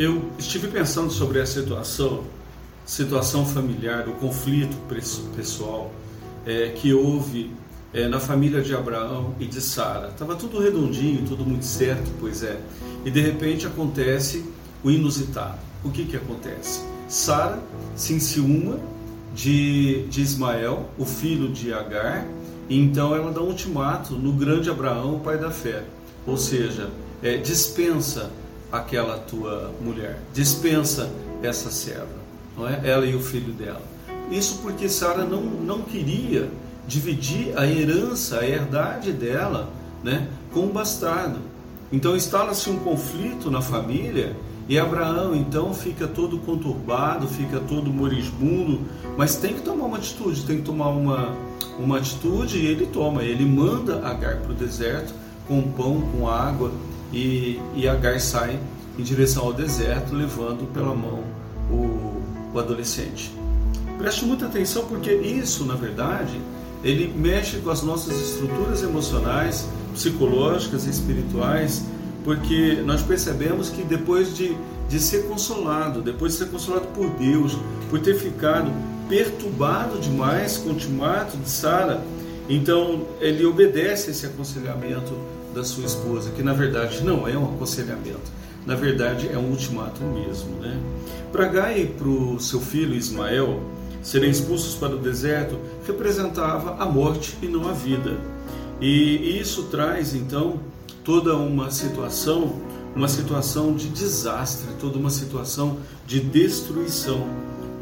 Eu estive pensando sobre a situação, situação familiar, o conflito pessoal é, que houve é, na família de Abraão e de Sara. Estava tudo redondinho, tudo muito certo, pois é. E de repente acontece o inusitado. O que que acontece? Sara se enciuma de, de Ismael, o filho de Agar, e então ela dá um ultimato no grande Abraão, pai da fé. Ou seja, é, dispensa aquela tua mulher, dispensa essa serva, não é? Ela e o filho dela. Isso porque Sara não, não queria dividir a herança, a herdade dela, né, com o bastardo. Então instala-se um conflito na família e Abraão então fica todo conturbado, fica todo morismundo, mas tem que tomar uma atitude, tem que tomar uma, uma atitude e ele toma, ele manda Agar para o deserto com pão, com água e, e Agar sai em direção ao deserto, levando pela mão o, o adolescente. Preste muita atenção porque isso, na verdade, ele mexe com as nossas estruturas emocionais, psicológicas e espirituais, porque nós percebemos que depois de, de ser consolado, depois de ser consolado por Deus, por ter ficado perturbado demais com o ultimato de Sara, então ele obedece esse aconselhamento da sua esposa, que na verdade não é um aconselhamento, na verdade é um ultimato mesmo. Né? Para Gai e para o seu filho Ismael serem expulsos para o deserto representava a morte e não a vida. E isso traz então toda uma situação, uma situação de desastre, toda uma situação de destruição,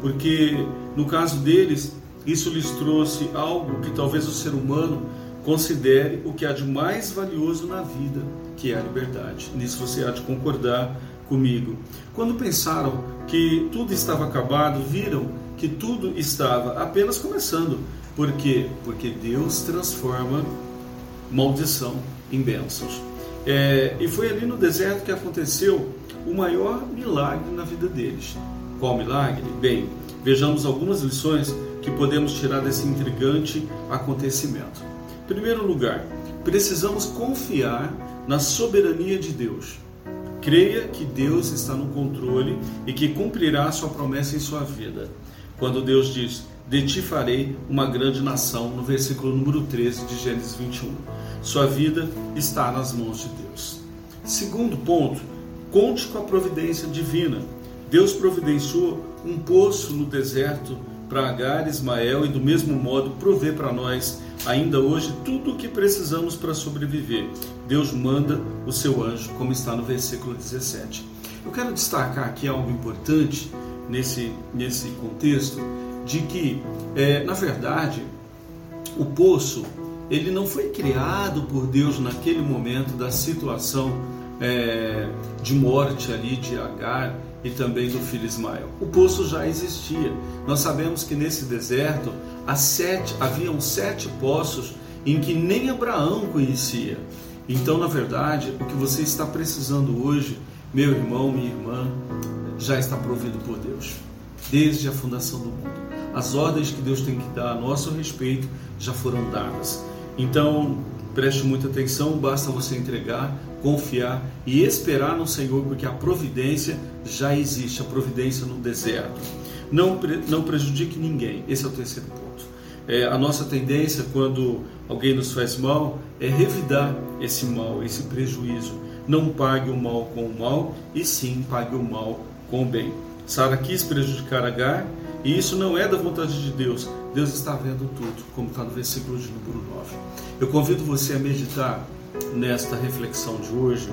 porque no caso deles, isso lhes trouxe algo que talvez o ser humano considere o que há de mais valioso na vida, que é a liberdade. Nisso você há de concordar comigo. Quando pensaram que tudo estava acabado, viram que tudo estava apenas começando. Por quê? Porque Deus transforma maldição em bênçãos. É, e foi ali no deserto que aconteceu o maior milagre na vida deles. Qual milagre? Bem, vejamos algumas lições que podemos tirar desse intrigante acontecimento. Primeiro lugar, precisamos confiar na soberania de Deus. Creia que Deus está no controle e que cumprirá sua promessa em sua vida. Quando Deus diz: De ti farei uma grande nação, no versículo número 13 de Gênesis 21. Sua vida está nas mãos de Deus. Segundo ponto, conte com a providência divina. Deus providenciou um poço no deserto para Agar Ismael e do mesmo modo provê para nós ainda hoje tudo o que precisamos para sobreviver. Deus manda o seu anjo, como está no versículo 17. Eu quero destacar aqui algo importante nesse, nesse contexto, de que, é, na verdade, o poço ele não foi criado por Deus naquele momento da situação é, de morte ali de Agar e também do filho Ismael. O poço já existia. Nós sabemos que nesse deserto sete, haviam sete poços em que nem Abraão conhecia. Então, na verdade, o que você está precisando hoje, meu irmão, minha irmã, já está provido por Deus, desde a fundação do mundo. As ordens que Deus tem que dar a nosso respeito já foram dadas. Então, preste muita atenção, basta você entregar, confiar e esperar no Senhor, porque a providência já existe, a providência no deserto. Não, não prejudique ninguém, esse é o terceiro ponto. É, a nossa tendência, quando alguém nos faz mal, é revidar esse mal, esse prejuízo. Não pague o mal com o mal, e sim pague o mal com o bem. Sara quis prejudicar Agar, e isso não é da vontade de Deus. Deus está vendo tudo, como está no versículo de número 9. Eu convido você a meditar nesta reflexão de hoje.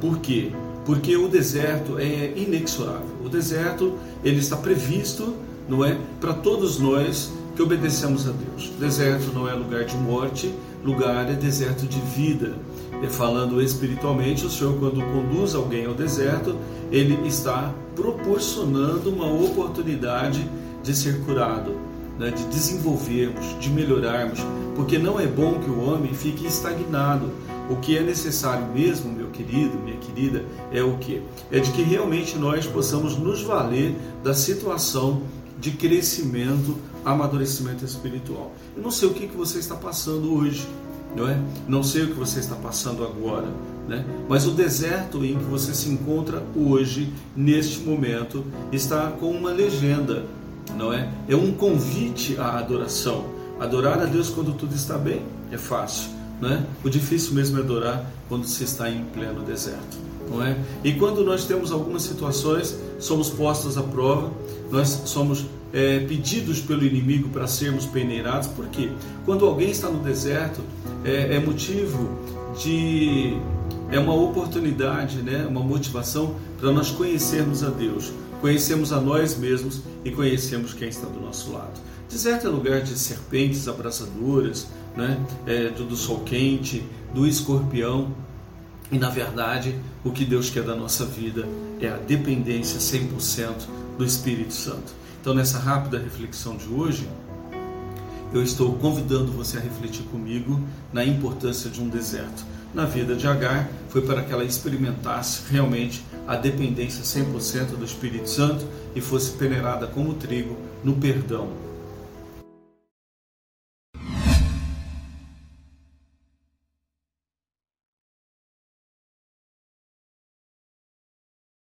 Por quê? Porque o deserto é inexorável. O deserto ele está previsto, não é, para todos nós que obedecemos a Deus. O deserto não é lugar de morte, lugar é deserto de vida. E falando espiritualmente, o Senhor quando conduz alguém ao deserto, ele está proporcionando uma oportunidade de ser curado, né, de desenvolvermos, de melhorarmos, porque não é bom que o homem fique estagnado. O que é necessário mesmo, meu querido, minha querida, é o que? É de que realmente nós possamos nos valer da situação de crescimento, amadurecimento espiritual. Eu não sei o que, que você está passando hoje, não é? Não sei o que você está passando agora, né? Mas o deserto em que você se encontra hoje, neste momento, está com uma legenda, não é? É um convite à adoração. Adorar a Deus quando tudo está bem é fácil, não é? O difícil mesmo é adorar quando se está em pleno deserto, não é? E quando nós temos algumas situações, somos postos à prova, nós somos é, pedidos pelo inimigo para sermos peneirados, porque quando alguém está no deserto, é, é motivo de é uma oportunidade, né, uma motivação para nós conhecermos a Deus, conhecermos a nós mesmos e conhecermos quem está do nosso lado. Deserto é lugar de serpentes abraçadoras, né, é, do, do sol quente, do escorpião. E na verdade, o que Deus quer da nossa vida é a dependência 100% do Espírito Santo. Então, nessa rápida reflexão de hoje, eu estou convidando você a refletir comigo na importância de um deserto. Na vida de Agar, foi para que ela experimentasse realmente a dependência 100% do Espírito Santo e fosse peneirada como trigo no perdão